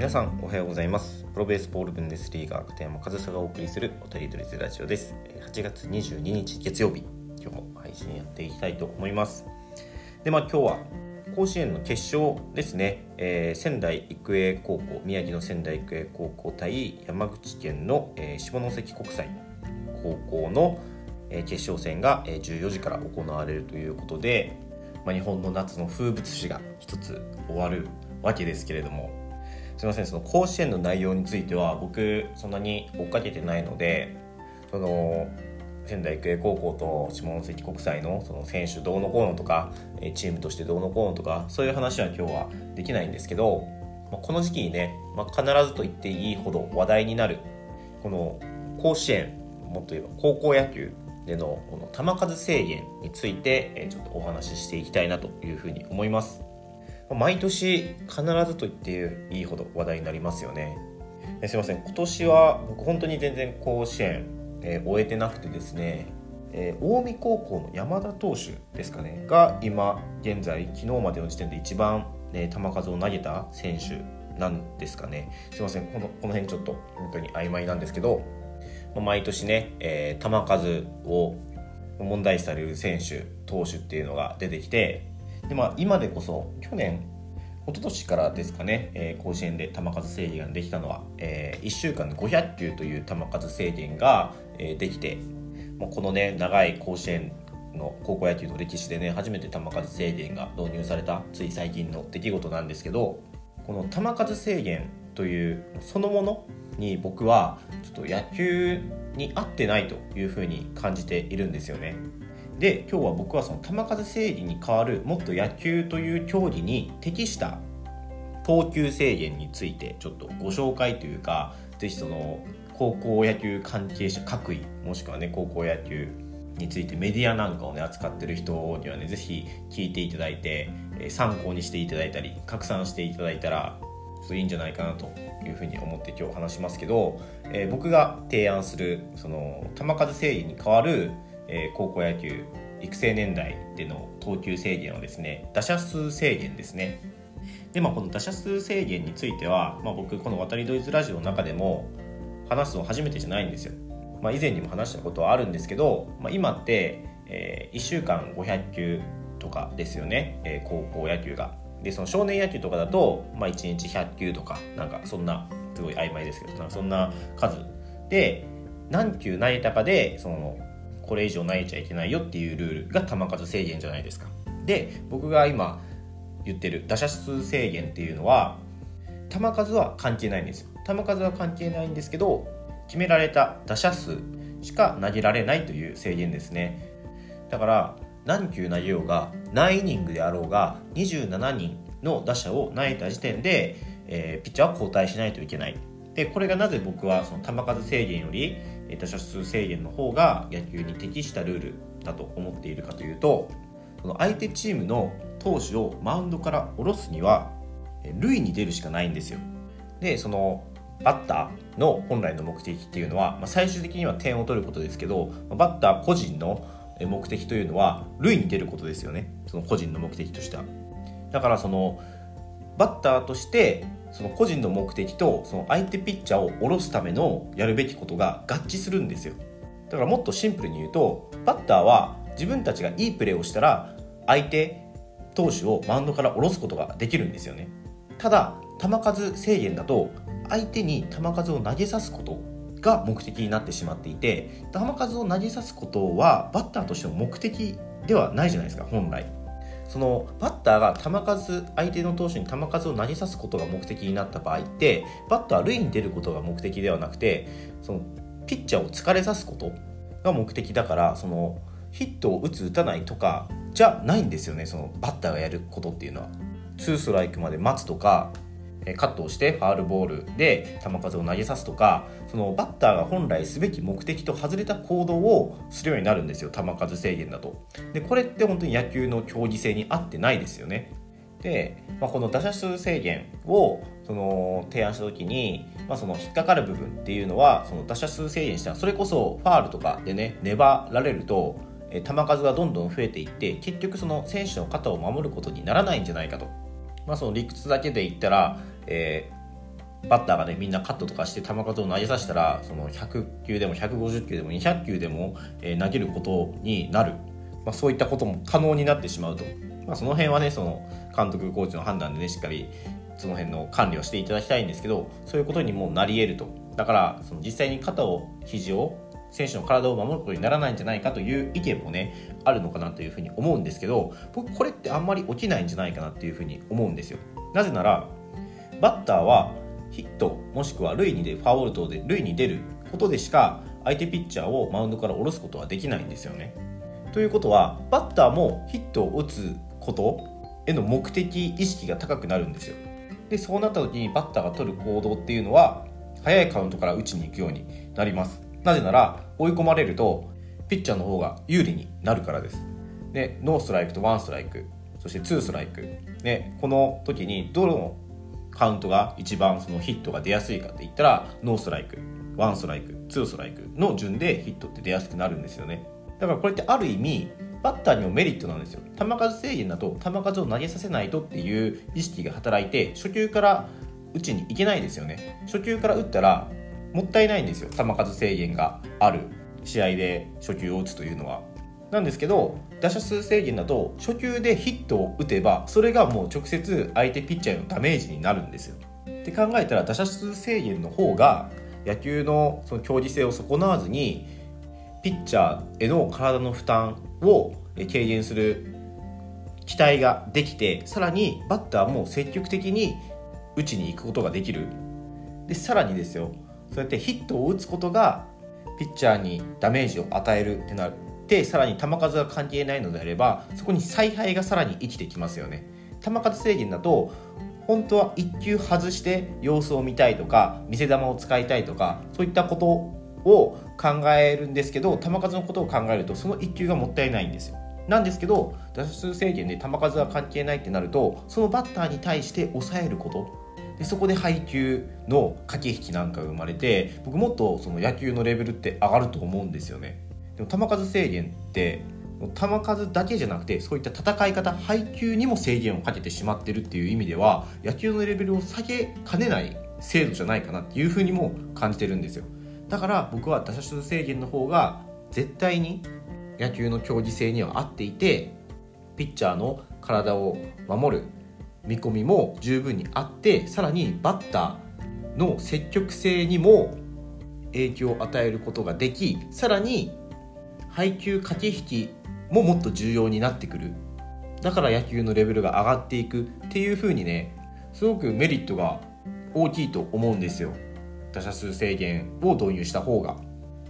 皆さんおはようございます。プロベースボールブンデスリーガー片山和沙がお送りするおたりドリズラジオです。8月22日月曜日今日も配信やっていきたいと思います。でまあ今日は甲子園の決勝ですね、えー、仙台育英高校宮城の仙台育英高校対山口県の、えー、下関国際高校の、えー、決勝戦が、えー、14時から行われるということで、まあ、日本の夏の風物詩が一つ終わるわけですけれどもすみませんその甲子園の内容については僕そんなに追っかけてないのでその仙台育英高校と下関国際のその選手どうのこうのとかチームとしてどうのこうのとかそういう話は今日はできないんですけど、まあ、この時期にね、まあ、必ずと言っていいほど話題になるこの甲子園もっと言えば高校野球でのこの球数制限についてちょっとお話ししていきたいなというふうに思います。毎年必ずと言っていいほど話題になりますよね。すいません。今年は僕本当に全然甲子園、えー、終えてなくてですね、えー、近江高校の山田投手ですかねが今現在昨日までの時点で一番、ね、球数を投げた選手なんですかね。すいません。このこの辺ちょっと本当に曖昧なんですけど毎年ね、えー、球数を問題視される選手投手っていうのが出てきてで、まあ、今でこそ去年一昨年からですかね、えー、甲子園で球数制限ができたのは、えー、1週間で500球という球数制限が、えー、できて、まあ、このね長い甲子園の高校野球の歴史でね初めて球数制限が導入されたつい最近の出来事なんですけどこの球数制限というそのものに僕はちょっと野球に合ってないというふうに感じているんですよね。で今日は僕はその球数制限に代わるもっと野球という競技に適した投球制限についてちょっとご紹介というか是非その高校野球関係者各位もしくはね高校野球についてメディアなんかをね扱ってる人にはね是非聞いていただいて参考にしていただいたり拡散していただいたらちょっといいんじゃないかなというふうに思って今日話しますけど、えー、僕が提案するその球数制限に代わるえ、高校野球育成年代での投球制限はですね打者数制限ですね。でまあこの打者数制限については、まあ、僕この渡りドイツラジオの中でも話すの初めてじゃないんですよ、まあ、以前にも話したことはあるんですけど、まあ、今って、えー、1週間500球とかですよね、えー、高校野球が。でその少年野球とかだと、まあ、1日100球とかなんかそんなすごい曖昧ですけどそんな数。で何球投げたかでそのこれ以上投げちゃいけないよっていうルールが球数制限じゃないですか。で僕が今言ってる打者数制限っていうのは球数は関係ないんですよ。球数は関係ないんですけど決められた打者数しか投げられないという制限ですね。だから何球投げようが何イニングであろうが27人の打者を投げた時点で、えー、ピッチャーは交代しないといけない。でこれがなぜ僕はその球数制限より打者数制限の方が野球に適したルールだと思っているかというとその相手チームの投手をマウンドから下ろすには塁に出るしかないんですよ。でそのバッターの本来の目的っていうのは、まあ、最終的には点を取ることですけどバッター個人の目的というのは塁に出ることですよね。その個人の目的としては。だからそのバッターとしてその個人の目的とその相手ピッチャーを下ろすためのやるべきことが合致するんですよ。だからもっとシンプルに言うとバッターは自分たちがいいプレーをしたら相手投手をマウンドから下ろすことができるんですよね。ただ球数制限だと相手に球数を投げさすことが目的になってしまっていて球数を投げさすことはバッターとしての目的ではないじゃないですか本来。そのバッターが球数相手の投手に球数を投げさすことが目的になった場合ってバッターは塁に出ることが目的ではなくてそのピッチャーを疲れさすことが目的だからそのヒットを打つ打たないとかじゃないんですよねそのバッターがやることっていうのは。2ストライクまで待つとかカットをしてファールボールで球数を投げさすとかそのバッターが本来すべき目的と外れた行動をするようになるんですよ球数制限だと。でこれって本当に野球の競技性に合ってないですよね。で、まあ、この打者数制限をその提案した時に、まあ、その引っかかる部分っていうのはその打者数制限したらそれこそファールとかでね粘られると球数がどんどん増えていって結局その選手の肩を守ることにならないんじゃないかと。まあ、その理屈だけで言ったら、えバッターがねみんなカットとかして球数を投げさせたらその100球でも150球でも200球でも、え投げることになる、まあ、そういったことも可能になってしまうと、まあ、その辺はねその監督コーチの判断でねしっかりその辺の管理をしていただきたいんですけどそういうことにもなり得ると。だからその実際に肩を肘を選手の体を守ることにならないんじゃないかという意見もねあるのかなというふうに思うんですけど僕これってあんまり起きないんじゃないかなっていうふうに思うんですよ。なぜならバッターはヒットもしくは塁に出るファウル等で塁に出ることでしか相手ピッチャーをマウンドから下ろすことはできないんですよね。ということはバッターもヒットを打つことへの目的意識が高くなるんですよ。でそうなった時にバッターが取る行動っていうのは早いカウントから打ちに行くようになります。なぜなら追い込まれるとピッチャーの方が有利になるからです。でノーストライクとワンストライクそしてツーストライク、ね、この時にどのカウントが一番そのヒットが出やすいかって言ったらノーストライクワンストライクツーストライクの順でヒットって出やすくなるんですよね。だからこれってある意味バッターにもメリットなんですよ。球数制限だと球数を投げさせないとっていう意識が働いて初球から打ちにいけないですよね。初球から打ったらもったいないんですよ。球数制限がある試合で初球を打つというのは。なんですけど打者数制限だと初球でヒットを打てばそれがもう直接相手ピッチャーへのダメージになるんですよ。って考えたら打者数制限の方が野球のその競技性を損なわずにピッチャーへの体の負担を軽減する期待ができてさらにバッターも積極的に打ちに行くことができる。でさらにですよ。そうやってヒットを打つことがピッチャーにダメージを与えるってなってさらに球数が関係ないのであればそこに采配がさらに生きてきますよね。球数制限だと本当は1球外して様子を見たいとか見せ球を使いたいとかそういったことを考えるんですけど球数のことを考えるとその1球がもったいないんですよ。なんですけど打数制限で球数は関係ないってなるとそのバッターに対して抑えること。でそこで配球の駆け引きなんかが生まれて僕もっとその野球のレベルって上がると思うんですよね。でも球数制限って球数だけじゃなくてそういった戦い方配球にも制限をかけてしまってるっていう意味では野球のレベルを下げかねない制度じゃないかなっていうふうにも感じてるんですよ。だから僕は打者数制限の方が絶対に野球の競技性には合っていてピッチャーの体を守る見込みも十分にあってさらにバッターの積極性にも影響を与えることができさらに配球駆け引きももっと重要になってくる。だから野球のレベルが上がっていくっていう風にねすごくメリットが大きいと思うんですよ。打者数制限を導入した方が。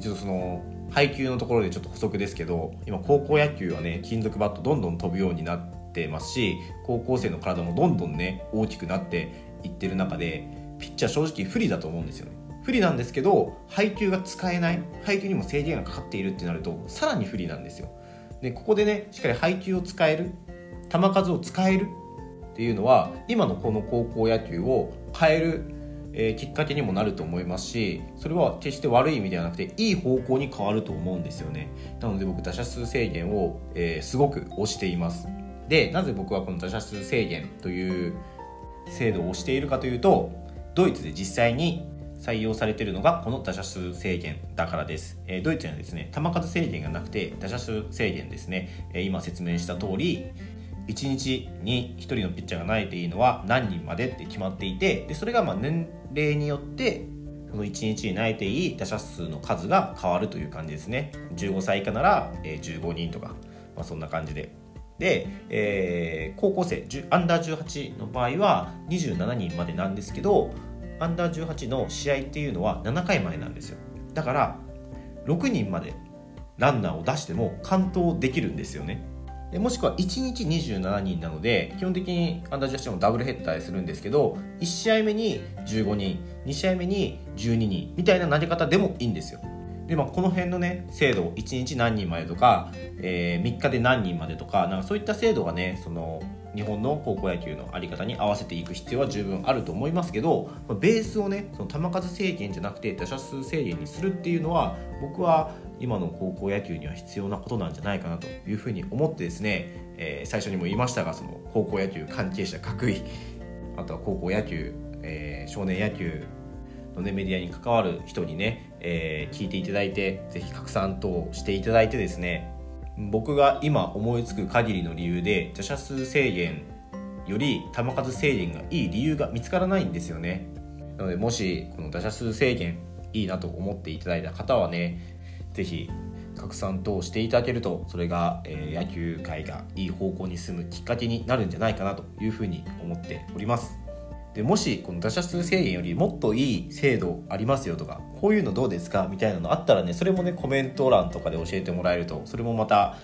ちょっとその配球のところでちょっと補足ですけど今高校野球はね金属バットどんどん飛ぶようになってますし高校生の体もどんどんね大きくなっていってる中でピッチャー正直不利だと思うんですよね。不利なんですけど配球が使えない配球にも制限がかかっているってなるとさらに不利なんですよ。でここでねしっかり配球を使える球数を使えるっていうのは今のこの高校野球を変えるえー、きっかけにもなると思いますしそれは決して悪い意味ではなくていい方向に変わると思うんですよね。なので僕打者数制限を、えー、すごく推しています。でなぜ僕はこの打者数制限という制度を推しているかというとドイツで実際に採用されているのがこの打者数制限だからです、えー、ドイツにはですね球数制限がなくて打者数制限ですね、えー、今説明した通り1日に1人のピッチャーが投げていいのは何人までって決まっていてでそれがまあ年齢によってその1日に投げていい打者数の数が変わるという感じですね。15歳以下ならえ15人とか、まあ、そんな感じで。で、えー、高校生アンダー18の場合は27人までなんですけどアンダー18の試合っていうのは7回までなんですよ。だから6人までランナーを出しても完投できるんですよね。でもしくは1日27人なので基本的にアンダージャストもダブルヘッダーするんですけど1試合目に15人2試合目に12人みたいな投げ方でもいいんですよ。で、まあ、この辺のね制度1日何人までとか、えー、3日で何人までとかなんかそういった制度がねその日本の高校野球の在り方に合わせていく必要は十分あると思いますけどベースをねその球数制限じゃなくて打者数制限にするっていうのは僕は今の高校野球には必要なことなんじゃないかなというふうに思ってですね、えー、最初にも言いましたがその高校野球関係者各位あとは高校野球えー、少年野球の、ね、メディアに関わる人にね、えー、聞いていただいてぜひ拡散等していただいてですね僕が今思いつく限りの理由で打者数制限より球数制限がいい理由が見つからないんですよね。なのでもしこの打者数制限いいなと思っていただいた方はね是非拡散等していただけるとそれが、え、野球界がいい方向に進むきっかけになるんじゃないかなというふうに思っております。でもしこの打者数制限よりもっといい制度ありますよとかこういうのどうですか？みたいなのあったらねそれもねコメント欄とかで教えてもらえるとそれもまた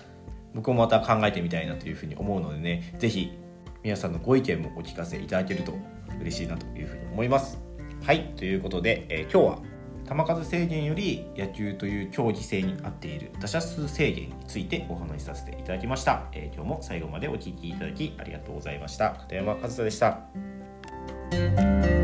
僕もまた考えてみたいなというふうに思うのでね是非皆さんのご意見もお聞かせいただけると嬉しいなというふうに思います。はいということで、えー、今日は球数制限より野球という競技性に合っている打者数制限についてお話しさせていただきました、えー、今日も最後までお聴きいただきありがとうございました。片山和人でした。Música